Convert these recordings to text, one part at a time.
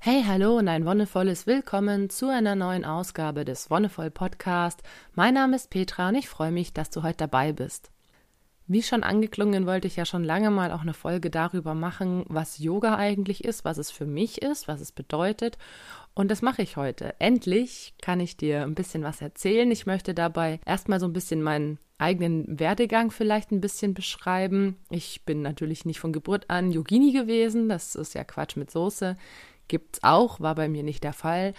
Hey, hallo und ein wonnevolles Willkommen zu einer neuen Ausgabe des Wonnevoll Podcast. Mein Name ist Petra und ich freue mich, dass du heute dabei bist. Wie schon angeklungen, wollte ich ja schon lange mal auch eine Folge darüber machen, was Yoga eigentlich ist, was es für mich ist, was es bedeutet. Und das mache ich heute. Endlich kann ich dir ein bisschen was erzählen. Ich möchte dabei erstmal so ein bisschen meinen eigenen Werdegang vielleicht ein bisschen beschreiben. Ich bin natürlich nicht von Geburt an Yogini gewesen. Das ist ja Quatsch mit Soße. Gibt's auch, war bei mir nicht der Fall.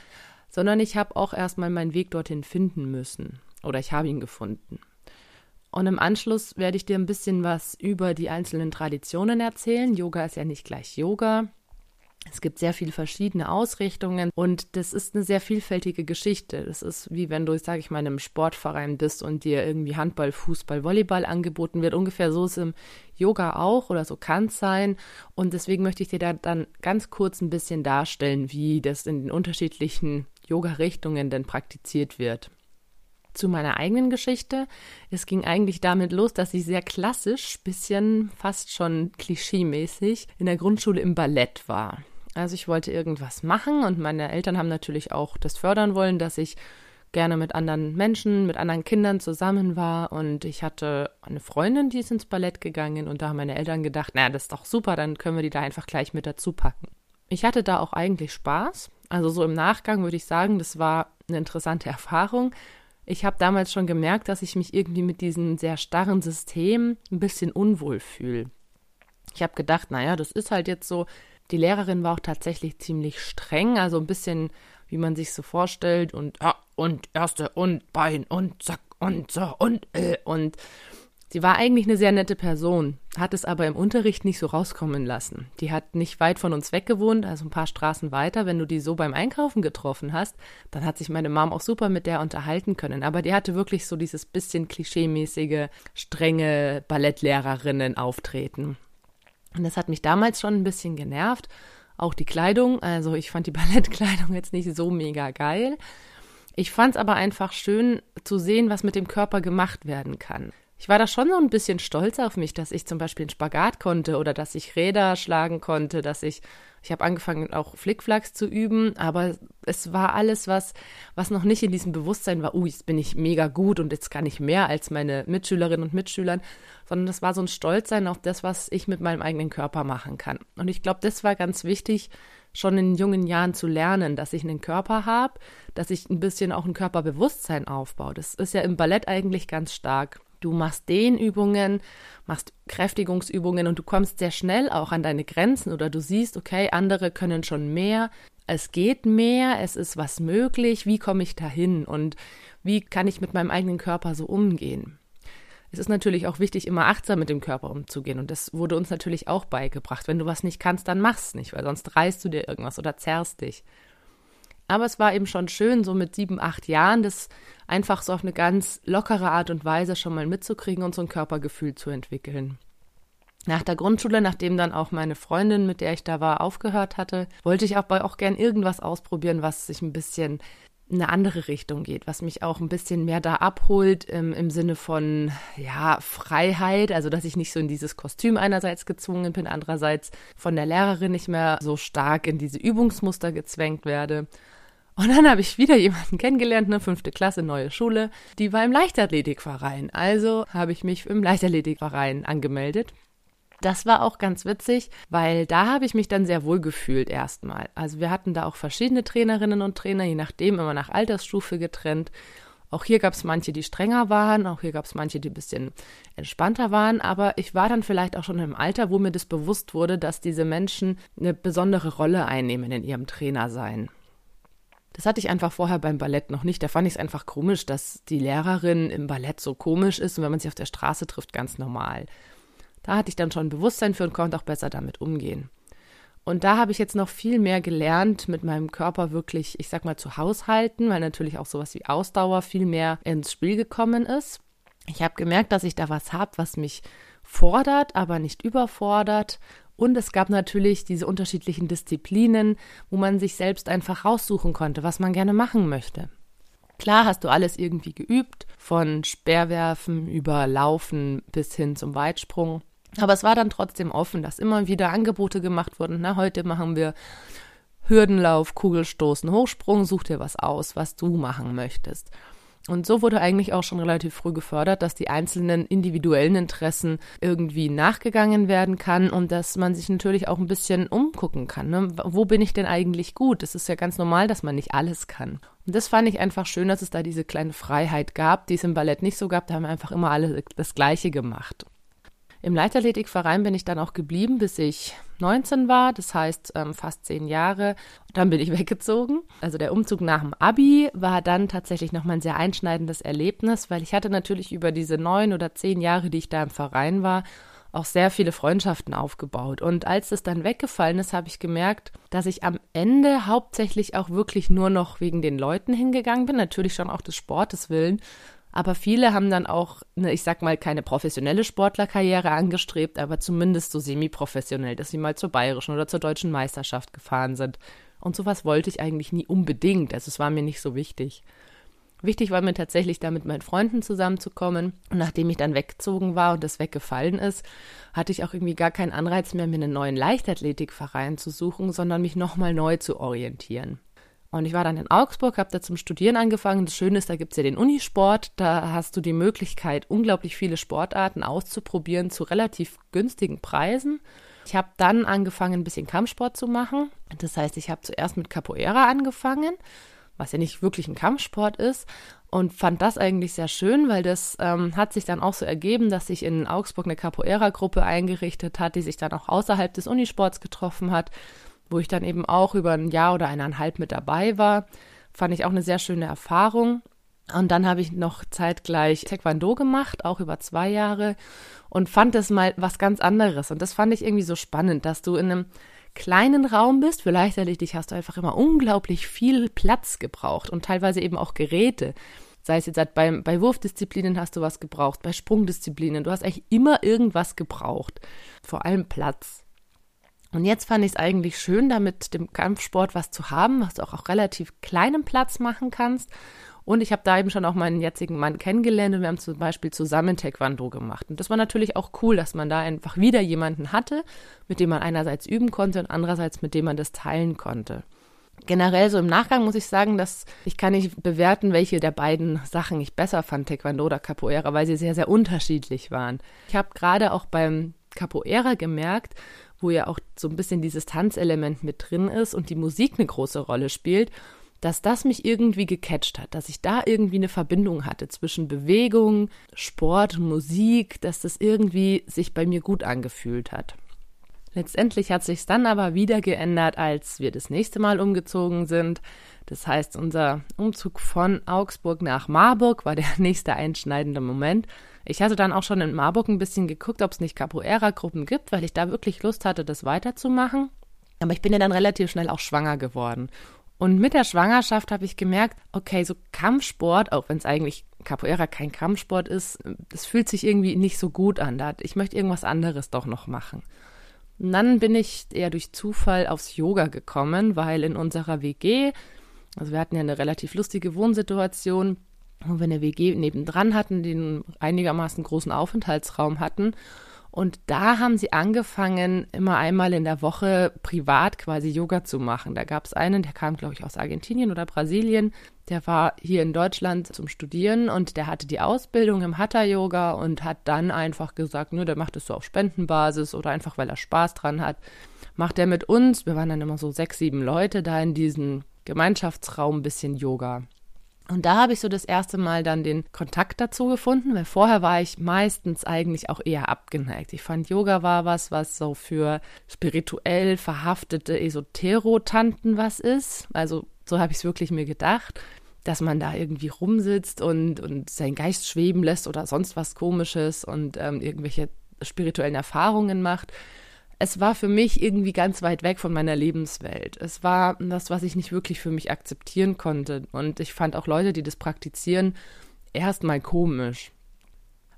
Sondern ich habe auch erstmal meinen Weg dorthin finden müssen. Oder ich habe ihn gefunden. Und im Anschluss werde ich dir ein bisschen was über die einzelnen Traditionen erzählen. Yoga ist ja nicht gleich Yoga. Es gibt sehr viele verschiedene Ausrichtungen und das ist eine sehr vielfältige Geschichte. Das ist wie wenn du, sage ich mal, in einem Sportverein bist und dir irgendwie Handball, Fußball, Volleyball angeboten wird. Ungefähr so ist es im Yoga auch oder so kann es sein. Und deswegen möchte ich dir da dann ganz kurz ein bisschen darstellen, wie das in den unterschiedlichen Yoga-Richtungen denn praktiziert wird zu meiner eigenen Geschichte. Es ging eigentlich damit los, dass ich sehr klassisch, bisschen fast schon klischeemäßig in der Grundschule im Ballett war. Also ich wollte irgendwas machen und meine Eltern haben natürlich auch das fördern wollen, dass ich gerne mit anderen Menschen, mit anderen Kindern zusammen war und ich hatte eine Freundin, die ist ins Ballett gegangen und da haben meine Eltern gedacht, naja, das ist doch super, dann können wir die da einfach gleich mit dazu packen. Ich hatte da auch eigentlich Spaß. Also so im Nachgang würde ich sagen, das war eine interessante Erfahrung, ich habe damals schon gemerkt, dass ich mich irgendwie mit diesem sehr starren System ein bisschen unwohl fühle. Ich habe gedacht, naja, das ist halt jetzt so. Die Lehrerin war auch tatsächlich ziemlich streng, also ein bisschen, wie man sich so vorstellt und ja, und erste und Bein und zack und so und äh, und Sie war eigentlich eine sehr nette Person, hat es aber im Unterricht nicht so rauskommen lassen. Die hat nicht weit von uns weg gewohnt, also ein paar Straßen weiter. Wenn du die so beim Einkaufen getroffen hast, dann hat sich meine Mom auch super mit der unterhalten können. Aber die hatte wirklich so dieses bisschen klischeemäßige, strenge Ballettlehrerinnen auftreten. Und das hat mich damals schon ein bisschen genervt. Auch die Kleidung, also ich fand die Ballettkleidung jetzt nicht so mega geil. Ich fand es aber einfach schön zu sehen, was mit dem Körper gemacht werden kann ich war da schon so ein bisschen stolz auf mich, dass ich zum Beispiel einen Spagat konnte oder dass ich Räder schlagen konnte, dass ich, ich habe angefangen auch Flickflacks zu üben, aber es war alles was, was noch nicht in diesem Bewusstsein war, uh, jetzt bin ich mega gut und jetzt kann ich mehr als meine Mitschülerinnen und Mitschülern, sondern das war so ein Stolzsein auf das, was ich mit meinem eigenen Körper machen kann. Und ich glaube, das war ganz wichtig, schon in jungen Jahren zu lernen, dass ich einen Körper habe, dass ich ein bisschen auch ein Körperbewusstsein aufbaue. Das ist ja im Ballett eigentlich ganz stark. Du machst Dehnübungen, machst Kräftigungsübungen und du kommst sehr schnell auch an deine Grenzen oder du siehst, okay, andere können schon mehr, es geht mehr, es ist was möglich, wie komme ich dahin und wie kann ich mit meinem eigenen Körper so umgehen? Es ist natürlich auch wichtig, immer achtsam mit dem Körper umzugehen. Und das wurde uns natürlich auch beigebracht. Wenn du was nicht kannst, dann mach's nicht, weil sonst reißt du dir irgendwas oder zerrst dich. Aber es war eben schon schön, so mit sieben, acht Jahren, das einfach so auf eine ganz lockere Art und Weise schon mal mitzukriegen und so ein Körpergefühl zu entwickeln. Nach der Grundschule, nachdem dann auch meine Freundin, mit der ich da war, aufgehört hatte, wollte ich aber auch gern irgendwas ausprobieren, was sich ein bisschen in eine andere Richtung geht, was mich auch ein bisschen mehr da abholt im, im Sinne von ja Freiheit, also dass ich nicht so in dieses Kostüm einerseits gezwungen bin, andererseits von der Lehrerin nicht mehr so stark in diese Übungsmuster gezwängt werde. Und dann habe ich wieder jemanden kennengelernt, eine fünfte Klasse, neue Schule. Die war im Leichtathletikverein. Also habe ich mich im Leichtathletikverein angemeldet. Das war auch ganz witzig, weil da habe ich mich dann sehr wohl gefühlt erstmal. Also wir hatten da auch verschiedene Trainerinnen und Trainer, je nachdem immer nach Altersstufe getrennt. Auch hier gab es manche, die strenger waren, auch hier gab es manche, die ein bisschen entspannter waren, aber ich war dann vielleicht auch schon im Alter, wo mir das bewusst wurde, dass diese Menschen eine besondere Rolle einnehmen in ihrem Trainersein. Das hatte ich einfach vorher beim Ballett noch nicht. Da fand ich es einfach komisch, dass die Lehrerin im Ballett so komisch ist und wenn man sie auf der Straße trifft, ganz normal. Da hatte ich dann schon Bewusstsein für und konnte auch besser damit umgehen. Und da habe ich jetzt noch viel mehr gelernt, mit meinem Körper wirklich, ich sag mal, zu haushalten, weil natürlich auch sowas wie Ausdauer viel mehr ins Spiel gekommen ist. Ich habe gemerkt, dass ich da was habe, was mich fordert, aber nicht überfordert und es gab natürlich diese unterschiedlichen Disziplinen, wo man sich selbst einfach raussuchen konnte, was man gerne machen möchte. Klar hast du alles irgendwie geübt, von Speerwerfen über Laufen bis hin zum Weitsprung. Aber es war dann trotzdem offen, dass immer wieder Angebote gemacht wurden. Na, heute machen wir Hürdenlauf, Kugelstoßen, Hochsprung, such dir was aus, was du machen möchtest. Und so wurde eigentlich auch schon relativ früh gefördert, dass die einzelnen individuellen Interessen irgendwie nachgegangen werden kann und dass man sich natürlich auch ein bisschen umgucken kann. Ne? Wo bin ich denn eigentlich gut? Es ist ja ganz normal, dass man nicht alles kann. Und das fand ich einfach schön, dass es da diese kleine Freiheit gab, die es im Ballett nicht so gab. Da haben wir einfach immer alle das Gleiche gemacht. Im Leichtathletikverein bin ich dann auch geblieben, bis ich 19 war, das heißt ähm, fast zehn Jahre. Dann bin ich weggezogen. Also der Umzug nach dem Abi war dann tatsächlich nochmal ein sehr einschneidendes Erlebnis, weil ich hatte natürlich über diese neun oder zehn Jahre, die ich da im Verein war, auch sehr viele Freundschaften aufgebaut. Und als es dann weggefallen ist, habe ich gemerkt, dass ich am Ende hauptsächlich auch wirklich nur noch wegen den Leuten hingegangen bin, natürlich schon auch des Sportes willen, aber viele haben dann auch, ne, ich sag mal, keine professionelle Sportlerkarriere angestrebt, aber zumindest so semi-professionell, dass sie mal zur bayerischen oder zur deutschen Meisterschaft gefahren sind. Und sowas wollte ich eigentlich nie unbedingt. Also es war mir nicht so wichtig. Wichtig war mir tatsächlich, da mit meinen Freunden zusammenzukommen. Und nachdem ich dann weggezogen war und das weggefallen ist, hatte ich auch irgendwie gar keinen Anreiz mehr, mir einen neuen Leichtathletikverein zu suchen, sondern mich nochmal neu zu orientieren. Und ich war dann in Augsburg, habe da zum Studieren angefangen. Das Schöne ist, da gibt es ja den Unisport. Da hast du die Möglichkeit, unglaublich viele Sportarten auszuprobieren zu relativ günstigen Preisen. Ich habe dann angefangen, ein bisschen Kampfsport zu machen. Das heißt, ich habe zuerst mit Capoeira angefangen, was ja nicht wirklich ein Kampfsport ist. Und fand das eigentlich sehr schön, weil das ähm, hat sich dann auch so ergeben, dass sich in Augsburg eine Capoeira-Gruppe eingerichtet hat, die sich dann auch außerhalb des Unisports getroffen hat wo ich dann eben auch über ein Jahr oder eineinhalb mit dabei war. Fand ich auch eine sehr schöne Erfahrung. Und dann habe ich noch zeitgleich Taekwondo gemacht, auch über zwei Jahre, und fand das mal was ganz anderes. Und das fand ich irgendwie so spannend, dass du in einem kleinen Raum bist. Für Leichtathletik hast du einfach immer unglaublich viel Platz gebraucht und teilweise eben auch Geräte. Sei es jetzt bei, bei Wurfdisziplinen hast du was gebraucht, bei Sprungdisziplinen. Du hast eigentlich immer irgendwas gebraucht. Vor allem Platz. Und jetzt fand ich es eigentlich schön, da mit dem Kampfsport was zu haben, was du auch auf relativ kleinem Platz machen kannst. Und ich habe da eben schon auch meinen jetzigen Mann kennengelernt und wir haben zum Beispiel zusammen Taekwondo gemacht. Und das war natürlich auch cool, dass man da einfach wieder jemanden hatte, mit dem man einerseits üben konnte und andererseits mit dem man das teilen konnte. Generell so im Nachgang muss ich sagen, dass ich kann nicht bewerten, welche der beiden Sachen ich besser fand, Taekwondo oder Capoeira, weil sie sehr, sehr unterschiedlich waren. Ich habe gerade auch beim Capoeira gemerkt, wo ja auch so ein bisschen dieses Tanzelement mit drin ist und die Musik eine große Rolle spielt, dass das mich irgendwie gecatcht hat, dass ich da irgendwie eine Verbindung hatte zwischen Bewegung, Sport, Musik, dass das irgendwie sich bei mir gut angefühlt hat. Letztendlich hat sich dann aber wieder geändert, als wir das nächste Mal umgezogen sind. Das heißt, unser Umzug von Augsburg nach Marburg war der nächste einschneidende Moment. Ich hatte dann auch schon in Marburg ein bisschen geguckt, ob es nicht Capoeira-Gruppen gibt, weil ich da wirklich Lust hatte, das weiterzumachen. Aber ich bin ja dann relativ schnell auch schwanger geworden. Und mit der Schwangerschaft habe ich gemerkt, okay, so Kampfsport, auch wenn es eigentlich Capoeira kein Kampfsport ist, das fühlt sich irgendwie nicht so gut an. Ich möchte irgendwas anderes doch noch machen. Und dann bin ich eher durch Zufall aufs Yoga gekommen, weil in unserer WG, also wir hatten ja eine relativ lustige Wohnsituation, wo wir eine WG nebendran hatten, einen einigermaßen großen Aufenthaltsraum hatten. Und da haben sie angefangen, immer einmal in der Woche privat quasi Yoga zu machen. Da gab es einen, der kam, glaube ich, aus Argentinien oder Brasilien. Der war hier in Deutschland zum Studieren und der hatte die Ausbildung im Hatha-Yoga und hat dann einfach gesagt, nur der macht es so auf Spendenbasis oder einfach, weil er Spaß dran hat. Macht er mit uns, wir waren dann immer so sechs, sieben Leute da in diesem Gemeinschaftsraum ein bisschen Yoga. Und da habe ich so das erste Mal dann den Kontakt dazu gefunden, weil vorher war ich meistens eigentlich auch eher abgeneigt. Ich fand Yoga war was, was so für spirituell verhaftete Esoterotanten was ist. Also so habe ich es wirklich mir gedacht, dass man da irgendwie rumsitzt und, und seinen Geist schweben lässt oder sonst was komisches und ähm, irgendwelche spirituellen Erfahrungen macht es war für mich irgendwie ganz weit weg von meiner Lebenswelt. Es war das, was ich nicht wirklich für mich akzeptieren konnte. Und ich fand auch Leute, die das praktizieren, erstmal komisch.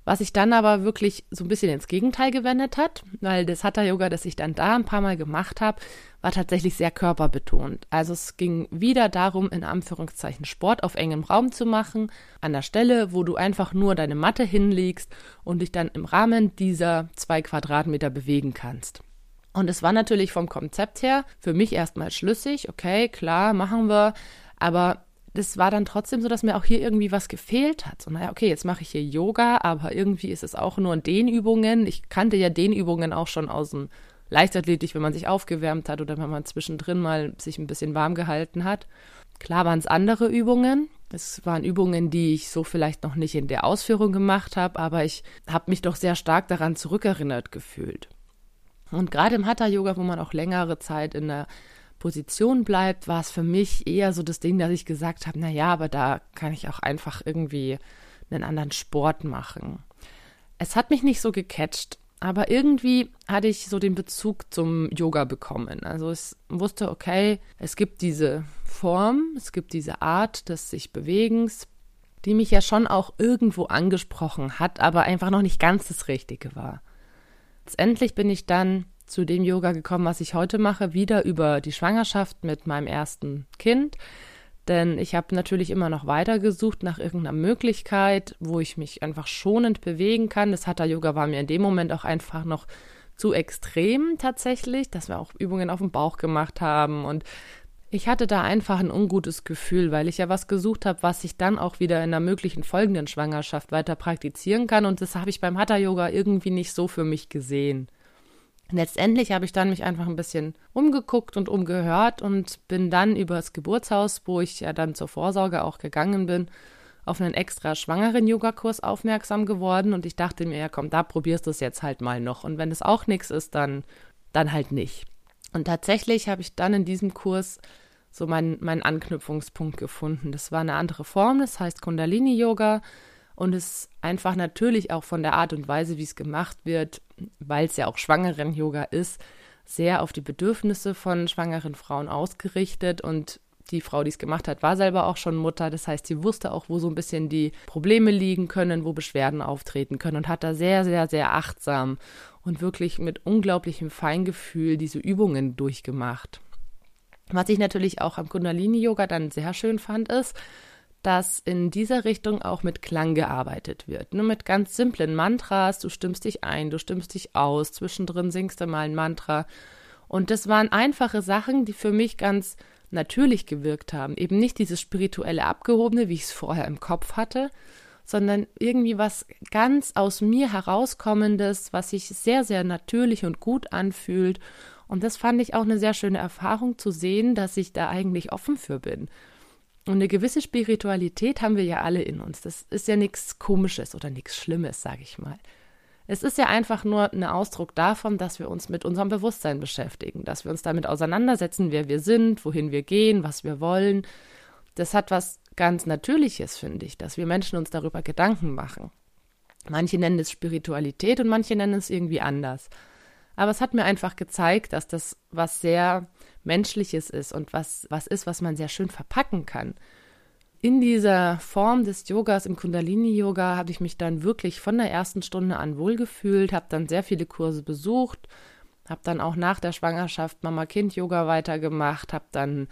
Was sich dann aber wirklich so ein bisschen ins Gegenteil gewendet hat, weil das Hatha-Yoga, das ich dann da ein paar Mal gemacht habe, war tatsächlich sehr körperbetont. Also es ging wieder darum, in Anführungszeichen Sport auf engem Raum zu machen, an der Stelle, wo du einfach nur deine Matte hinlegst und dich dann im Rahmen dieser zwei Quadratmeter bewegen kannst. Und es war natürlich vom Konzept her für mich erstmal schlüssig, okay, klar, machen wir, aber das war dann trotzdem so, dass mir auch hier irgendwie was gefehlt hat. So, naja, okay, jetzt mache ich hier Yoga, aber irgendwie ist es auch nur Dehnübungen. Ich kannte ja Dehnübungen auch schon aus dem Leichtathletik, wenn man sich aufgewärmt hat oder wenn man zwischendrin mal sich ein bisschen warm gehalten hat. Klar waren es andere Übungen. Es waren Übungen, die ich so vielleicht noch nicht in der Ausführung gemacht habe, aber ich habe mich doch sehr stark daran zurückerinnert gefühlt. Und gerade im Hatha-Yoga, wo man auch längere Zeit in der Position bleibt, war es für mich eher so das Ding, dass ich gesagt habe, na ja, aber da kann ich auch einfach irgendwie einen anderen Sport machen. Es hat mich nicht so gecatcht, aber irgendwie hatte ich so den Bezug zum Yoga bekommen. Also es wusste, okay, es gibt diese Form, es gibt diese Art des sich Bewegens, die mich ja schon auch irgendwo angesprochen hat, aber einfach noch nicht ganz das Richtige war. Letztendlich bin ich dann zu dem Yoga gekommen, was ich heute mache, wieder über die Schwangerschaft mit meinem ersten Kind. Denn ich habe natürlich immer noch weiter gesucht nach irgendeiner Möglichkeit, wo ich mich einfach schonend bewegen kann. Das Hatha-Yoga war mir in dem Moment auch einfach noch zu extrem tatsächlich, dass wir auch Übungen auf dem Bauch gemacht haben. Und ich hatte da einfach ein ungutes Gefühl, weil ich ja was gesucht habe, was ich dann auch wieder in einer möglichen folgenden Schwangerschaft weiter praktizieren kann. Und das habe ich beim Hatha-Yoga irgendwie nicht so für mich gesehen. Letztendlich habe ich dann mich einfach ein bisschen umgeguckt und umgehört und bin dann über das Geburtshaus, wo ich ja dann zur Vorsorge auch gegangen bin, auf einen extra schwangeren Yogakurs aufmerksam geworden und ich dachte mir, ja komm, da probierst du es jetzt halt mal noch und wenn es auch nichts ist, dann dann halt nicht. Und tatsächlich habe ich dann in diesem Kurs so meinen, meinen Anknüpfungspunkt gefunden. Das war eine andere Form, das heißt Kundalini Yoga und es einfach natürlich auch von der Art und Weise, wie es gemacht wird, weil es ja auch schwangeren Yoga ist, sehr auf die Bedürfnisse von schwangeren Frauen ausgerichtet und die Frau, die es gemacht hat, war selber auch schon Mutter. Das heißt, sie wusste auch, wo so ein bisschen die Probleme liegen können, wo Beschwerden auftreten können und hat da sehr, sehr, sehr achtsam und wirklich mit unglaublichem Feingefühl diese Übungen durchgemacht. Was ich natürlich auch am Kundalini-Yoga dann sehr schön fand, ist, dass in dieser Richtung auch mit Klang gearbeitet wird. Nur mit ganz simplen Mantras. Du stimmst dich ein, du stimmst dich aus, zwischendrin singst du mal ein Mantra. Und das waren einfache Sachen, die für mich ganz natürlich gewirkt haben. Eben nicht dieses spirituelle Abgehobene, wie ich es vorher im Kopf hatte, sondern irgendwie was ganz aus mir herauskommendes, was sich sehr, sehr natürlich und gut anfühlt. Und das fand ich auch eine sehr schöne Erfahrung zu sehen, dass ich da eigentlich offen für bin. Und eine gewisse Spiritualität haben wir ja alle in uns. Das ist ja nichts Komisches oder nichts Schlimmes, sage ich mal. Es ist ja einfach nur ein Ausdruck davon, dass wir uns mit unserem Bewusstsein beschäftigen, dass wir uns damit auseinandersetzen, wer wir sind, wohin wir gehen, was wir wollen. Das hat was ganz Natürliches, finde ich, dass wir Menschen uns darüber Gedanken machen. Manche nennen es Spiritualität und manche nennen es irgendwie anders. Aber es hat mir einfach gezeigt, dass das was sehr Menschliches ist und was, was ist, was man sehr schön verpacken kann. In dieser Form des Yogas, im Kundalini-Yoga, habe ich mich dann wirklich von der ersten Stunde an wohlgefühlt, habe dann sehr viele Kurse besucht, habe dann auch nach der Schwangerschaft Mama-Kind-Yoga weitergemacht, habe dann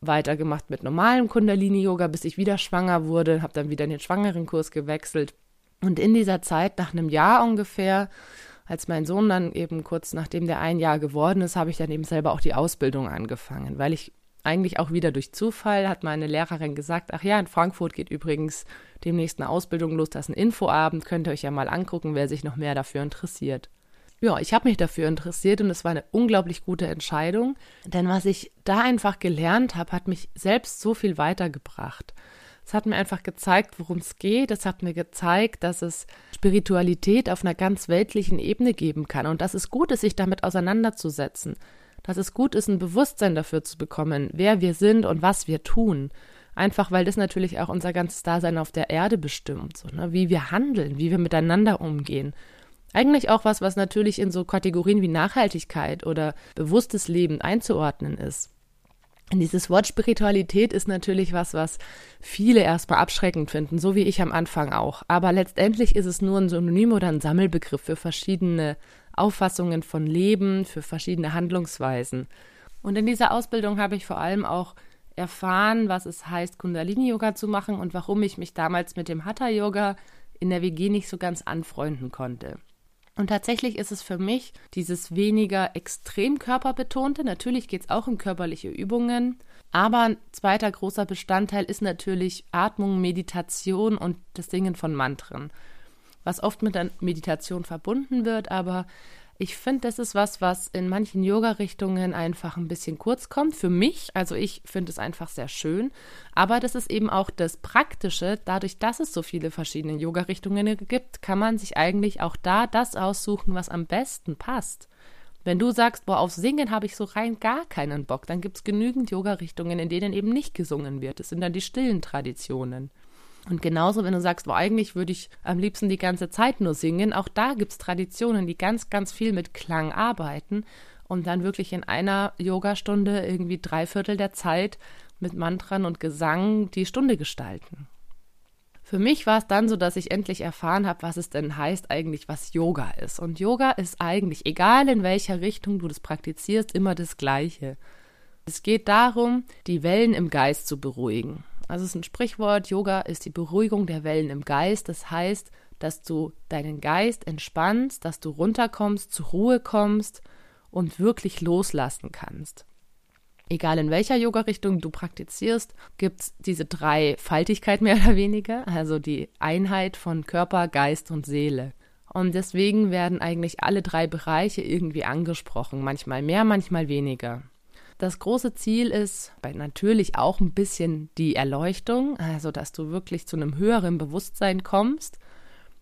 weitergemacht mit normalem Kundalini-Yoga, bis ich wieder schwanger wurde, habe dann wieder in den Schwangerenkurs gewechselt. Und in dieser Zeit, nach einem Jahr ungefähr, als mein Sohn dann eben kurz nachdem der ein Jahr geworden ist, habe ich dann eben selber auch die Ausbildung angefangen, weil ich eigentlich auch wieder durch Zufall hat meine Lehrerin gesagt, ach ja, in Frankfurt geht übrigens demnächst eine Ausbildung los, das ist ein Infoabend, könnt ihr euch ja mal angucken, wer sich noch mehr dafür interessiert. Ja, ich habe mich dafür interessiert und es war eine unglaublich gute Entscheidung, denn was ich da einfach gelernt habe, hat mich selbst so viel weitergebracht. Es hat mir einfach gezeigt, worum es geht. Es hat mir gezeigt, dass es Spiritualität auf einer ganz weltlichen Ebene geben kann und dass es gut ist, sich damit auseinanderzusetzen. Dass es gut ist, ein Bewusstsein dafür zu bekommen, wer wir sind und was wir tun. Einfach weil das natürlich auch unser ganzes Dasein auf der Erde bestimmt, so, ne? wie wir handeln, wie wir miteinander umgehen. Eigentlich auch was, was natürlich in so Kategorien wie Nachhaltigkeit oder bewusstes Leben einzuordnen ist. Dieses Wort Spiritualität ist natürlich was, was viele erstmal abschreckend finden, so wie ich am Anfang auch. Aber letztendlich ist es nur ein Synonym oder ein Sammelbegriff für verschiedene Auffassungen von Leben, für verschiedene Handlungsweisen. Und in dieser Ausbildung habe ich vor allem auch erfahren, was es heißt, Kundalini-Yoga zu machen und warum ich mich damals mit dem Hatha-Yoga in der WG nicht so ganz anfreunden konnte. Und tatsächlich ist es für mich dieses weniger extrem körperbetonte. Natürlich geht es auch um körperliche Übungen. Aber ein zweiter großer Bestandteil ist natürlich Atmung, Meditation und das Singen von Mantren. Was oft mit der Meditation verbunden wird, aber ich finde, das ist was, was in manchen Yoga-Richtungen einfach ein bisschen kurz kommt. Für mich, also ich finde es einfach sehr schön. Aber das ist eben auch das Praktische. Dadurch, dass es so viele verschiedene Yoga-Richtungen gibt, kann man sich eigentlich auch da das aussuchen, was am besten passt. Wenn du sagst, boah, auf Singen habe ich so rein gar keinen Bock, dann gibt es genügend Yoga-Richtungen, in denen eben nicht gesungen wird. Das sind dann die stillen Traditionen. Und genauso, wenn du sagst, wo eigentlich würde ich am liebsten die ganze Zeit nur singen, auch da gibt es Traditionen, die ganz, ganz viel mit Klang arbeiten und dann wirklich in einer Yogastunde irgendwie drei Viertel der Zeit mit Mantran und Gesang die Stunde gestalten. Für mich war es dann so, dass ich endlich erfahren habe, was es denn heißt eigentlich, was Yoga ist. Und Yoga ist eigentlich, egal in welcher Richtung du das praktizierst, immer das Gleiche. Es geht darum, die Wellen im Geist zu beruhigen. Also es ist ein Sprichwort, Yoga ist die Beruhigung der Wellen im Geist. Das heißt, dass du deinen Geist entspannst, dass du runterkommst, zur Ruhe kommst und wirklich loslassen kannst. Egal in welcher Yoga-Richtung du praktizierst, gibt es diese drei Faltigkeit mehr oder weniger, also die Einheit von Körper, Geist und Seele. Und deswegen werden eigentlich alle drei Bereiche irgendwie angesprochen, manchmal mehr, manchmal weniger. Das große Ziel ist natürlich auch ein bisschen die Erleuchtung, also dass du wirklich zu einem höheren Bewusstsein kommst.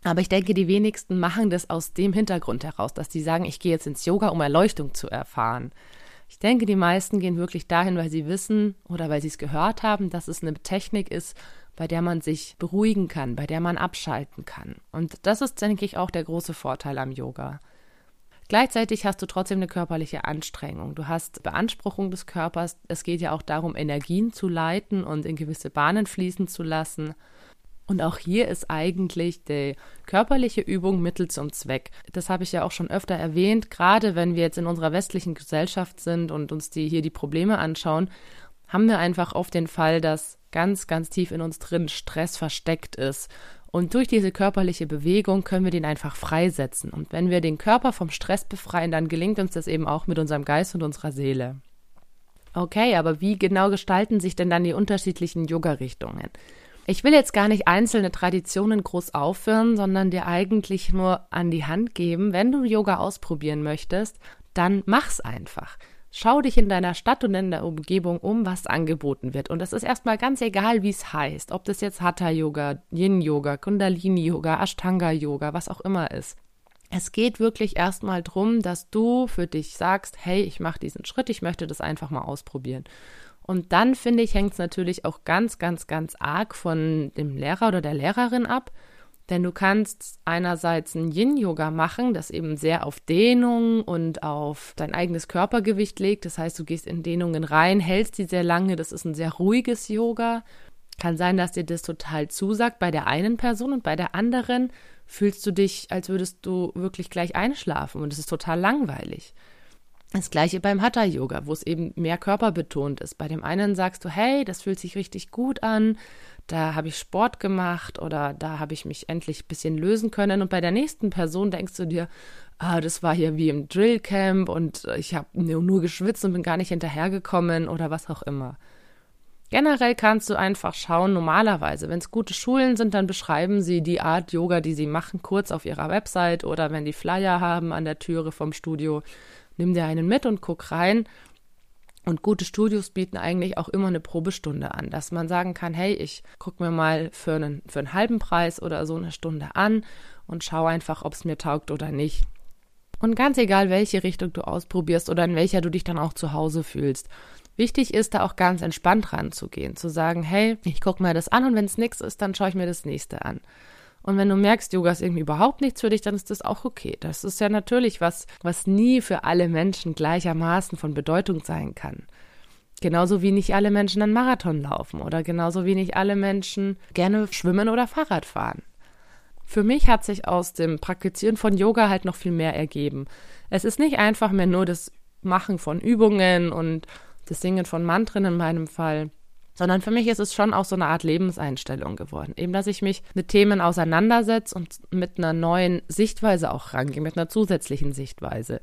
Aber ich denke, die wenigsten machen das aus dem Hintergrund heraus, dass die sagen, ich gehe jetzt ins Yoga, um Erleuchtung zu erfahren. Ich denke, die meisten gehen wirklich dahin, weil sie wissen oder weil sie es gehört haben, dass es eine Technik ist, bei der man sich beruhigen kann, bei der man abschalten kann. Und das ist, denke ich, auch der große Vorteil am Yoga. Gleichzeitig hast du trotzdem eine körperliche Anstrengung. Du hast Beanspruchung des Körpers. Es geht ja auch darum, Energien zu leiten und in gewisse Bahnen fließen zu lassen. Und auch hier ist eigentlich die körperliche Übung Mittel zum Zweck. Das habe ich ja auch schon öfter erwähnt. Gerade wenn wir jetzt in unserer westlichen Gesellschaft sind und uns die, hier die Probleme anschauen, haben wir einfach oft den Fall, dass ganz, ganz tief in uns drin Stress versteckt ist und durch diese körperliche Bewegung können wir den einfach freisetzen. Und wenn wir den Körper vom Stress befreien, dann gelingt uns das eben auch mit unserem Geist und unserer Seele. Okay, aber wie genau gestalten sich denn dann die unterschiedlichen Yoga-Richtungen? Ich will jetzt gar nicht einzelne Traditionen groß aufführen, sondern dir eigentlich nur an die Hand geben, wenn du Yoga ausprobieren möchtest, dann mach's einfach. Schau dich in deiner Stadt und in der Umgebung um, was angeboten wird. Und es ist erstmal ganz egal, wie es heißt. Ob das jetzt Hatha-Yoga, Yin-Yoga, Kundalini-Yoga, Ashtanga-Yoga, was auch immer ist. Es geht wirklich erstmal drum, dass du für dich sagst, hey, ich mache diesen Schritt, ich möchte das einfach mal ausprobieren. Und dann finde ich, hängt es natürlich auch ganz, ganz, ganz arg von dem Lehrer oder der Lehrerin ab. Denn du kannst einerseits ein Yin-Yoga machen, das eben sehr auf Dehnung und auf dein eigenes Körpergewicht legt. Das heißt, du gehst in Dehnungen rein, hältst die sehr lange. Das ist ein sehr ruhiges Yoga. Kann sein, dass dir das total zusagt bei der einen Person und bei der anderen fühlst du dich, als würdest du wirklich gleich einschlafen und es ist total langweilig. Das gleiche beim Hatha Yoga, wo es eben mehr körperbetont ist. Bei dem einen sagst du, hey, das fühlt sich richtig gut an, da habe ich Sport gemacht oder da habe ich mich endlich ein bisschen lösen können. Und bei der nächsten Person denkst du dir, ah, das war hier wie im Drillcamp und ich habe nur geschwitzt und bin gar nicht hinterhergekommen oder was auch immer. Generell kannst du einfach schauen, normalerweise, wenn es gute Schulen sind, dann beschreiben sie die Art Yoga, die sie machen, kurz auf ihrer Website oder wenn die Flyer haben an der Türe vom Studio, nimm dir einen mit und guck rein. Und gute Studios bieten eigentlich auch immer eine Probestunde an, dass man sagen kann, hey, ich gucke mir mal für einen, für einen halben Preis oder so eine Stunde an und schaue einfach, ob es mir taugt oder nicht. Und ganz egal, welche Richtung du ausprobierst oder in welcher du dich dann auch zu Hause fühlst. Wichtig ist da auch ganz entspannt ranzugehen, zu sagen, hey, ich gucke mir das an und wenn es nichts ist, dann schaue ich mir das nächste an. Und wenn du merkst, Yoga ist irgendwie überhaupt nichts für dich, dann ist das auch okay. Das ist ja natürlich was, was nie für alle Menschen gleichermaßen von Bedeutung sein kann. Genauso wie nicht alle Menschen einen Marathon laufen oder genauso wie nicht alle Menschen gerne schwimmen oder Fahrrad fahren. Für mich hat sich aus dem Praktizieren von Yoga halt noch viel mehr ergeben. Es ist nicht einfach mehr nur das Machen von Übungen und das Singen von Mantren in meinem Fall, sondern für mich ist es schon auch so eine Art Lebenseinstellung geworden. Eben, dass ich mich mit Themen auseinandersetze und mit einer neuen Sichtweise auch rangehe, mit einer zusätzlichen Sichtweise.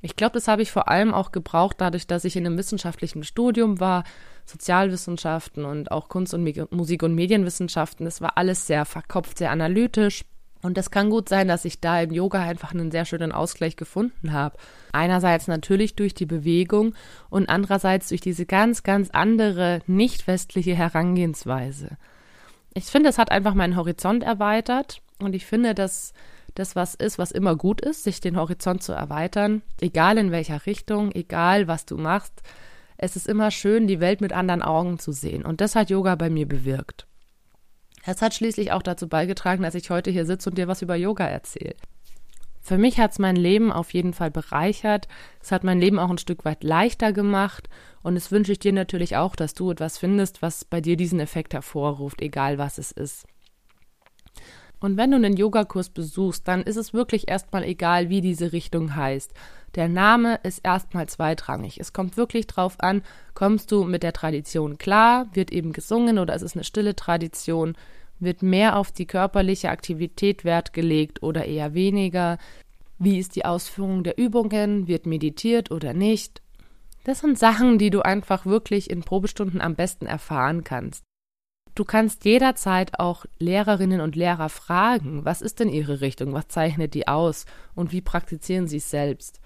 Ich glaube, das habe ich vor allem auch gebraucht, dadurch, dass ich in einem wissenschaftlichen Studium war, Sozialwissenschaften und auch Kunst und Musik und Medienwissenschaften. Das war alles sehr verkopft, sehr analytisch. Und es kann gut sein, dass ich da im Yoga einfach einen sehr schönen Ausgleich gefunden habe. Einerseits natürlich durch die Bewegung und andererseits durch diese ganz, ganz andere nicht westliche Herangehensweise. Ich finde, es hat einfach meinen Horizont erweitert und ich finde, dass das was ist, was immer gut ist, sich den Horizont zu erweitern, egal in welcher Richtung, egal was du machst. Es ist immer schön, die Welt mit anderen Augen zu sehen und das hat Yoga bei mir bewirkt. Es hat schließlich auch dazu beigetragen, dass ich heute hier sitze und dir was über Yoga erzähle. Für mich hat es mein Leben auf jeden Fall bereichert. Es hat mein Leben auch ein Stück weit leichter gemacht. Und es wünsche ich dir natürlich auch, dass du etwas findest, was bei dir diesen Effekt hervorruft, egal was es ist. Und wenn du einen Yogakurs besuchst, dann ist es wirklich erstmal egal, wie diese Richtung heißt. Der Name ist erstmal zweitrangig. Es kommt wirklich drauf an, kommst du mit der Tradition klar, wird eben gesungen oder ist es eine stille Tradition, wird mehr auf die körperliche Aktivität Wert gelegt oder eher weniger? Wie ist die Ausführung der Übungen? Wird meditiert oder nicht? Das sind Sachen, die du einfach wirklich in Probestunden am besten erfahren kannst. Du kannst jederzeit auch Lehrerinnen und Lehrer fragen, was ist denn ihre Richtung, was zeichnet die aus und wie praktizieren sie es selbst.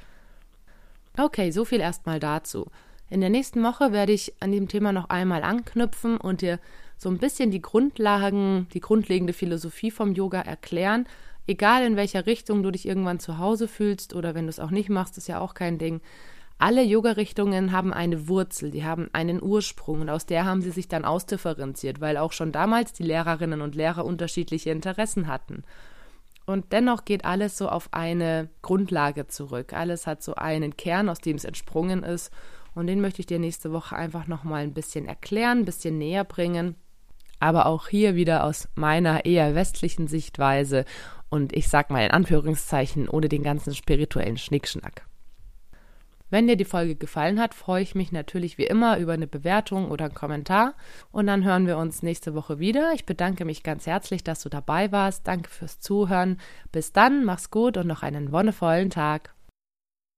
Okay, so viel erstmal dazu. In der nächsten Woche werde ich an dem Thema noch einmal anknüpfen und dir so ein bisschen die Grundlagen, die grundlegende Philosophie vom Yoga erklären. Egal in welcher Richtung du dich irgendwann zu Hause fühlst oder wenn du es auch nicht machst, ist ja auch kein Ding. Alle Yoga-Richtungen haben eine Wurzel, die haben einen Ursprung und aus der haben sie sich dann ausdifferenziert, weil auch schon damals die Lehrerinnen und Lehrer unterschiedliche Interessen hatten. Und dennoch geht alles so auf eine Grundlage zurück. Alles hat so einen Kern, aus dem es entsprungen ist. Und den möchte ich dir nächste Woche einfach nochmal ein bisschen erklären, ein bisschen näher bringen aber auch hier wieder aus meiner eher westlichen Sichtweise und ich sag mal in Anführungszeichen ohne den ganzen spirituellen Schnickschnack. Wenn dir die Folge gefallen hat, freue ich mich natürlich wie immer über eine Bewertung oder einen Kommentar. Und dann hören wir uns nächste Woche wieder. Ich bedanke mich ganz herzlich, dass du dabei warst. Danke fürs Zuhören. Bis dann, mach's gut und noch einen wonnevollen Tag.